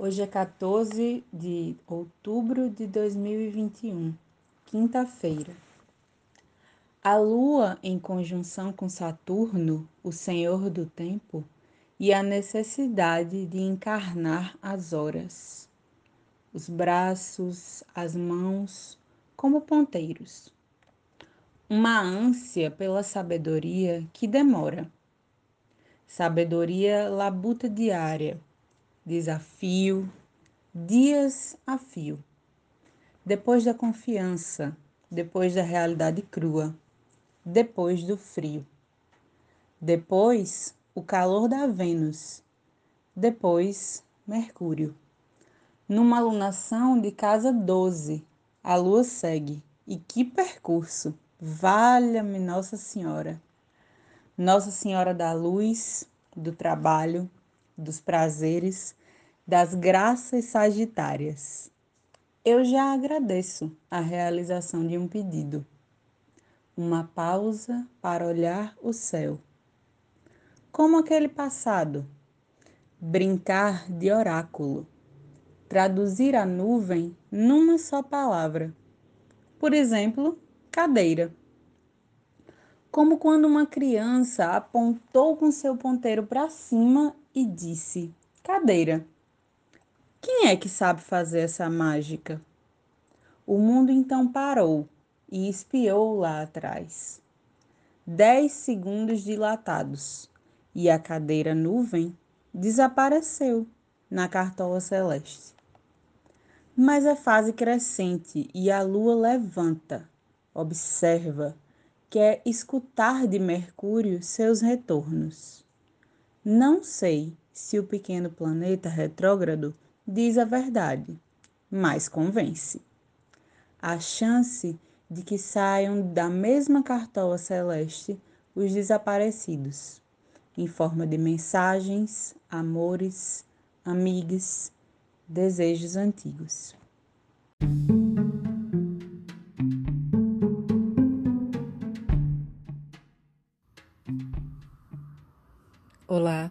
Hoje é 14 de outubro de 2021, quinta-feira. A Lua, em conjunção com Saturno, o Senhor do Tempo, e a necessidade de encarnar as horas, os braços, as mãos, como ponteiros. Uma ânsia pela sabedoria que demora. Sabedoria labuta diária desafio, dias a fio. Depois da confiança, depois da realidade crua, depois do frio. Depois, o calor da Vênus. Depois, Mercúrio. Numa alunação de casa 12, a lua segue. E que percurso! Valha-me Nossa Senhora! Nossa Senhora da Luz, do Trabalho, dos prazeres, das graças sagitárias. Eu já agradeço a realização de um pedido. Uma pausa para olhar o céu. Como aquele passado, brincar de oráculo, traduzir a nuvem numa só palavra. Por exemplo, cadeira. Como quando uma criança apontou com seu ponteiro para cima e disse: Cadeira. Quem é que sabe fazer essa mágica? O mundo então parou e espiou lá atrás. Dez segundos dilatados e a cadeira nuvem desapareceu na cartola celeste. Mas a fase crescente e a lua levanta, observa, quer escutar de Mercúrio seus retornos. Não sei se o pequeno planeta retrógrado diz a verdade, mas convence. A chance de que saiam da mesma cartola celeste os desaparecidos, em forma de mensagens, amores, amigas, desejos antigos. Olá,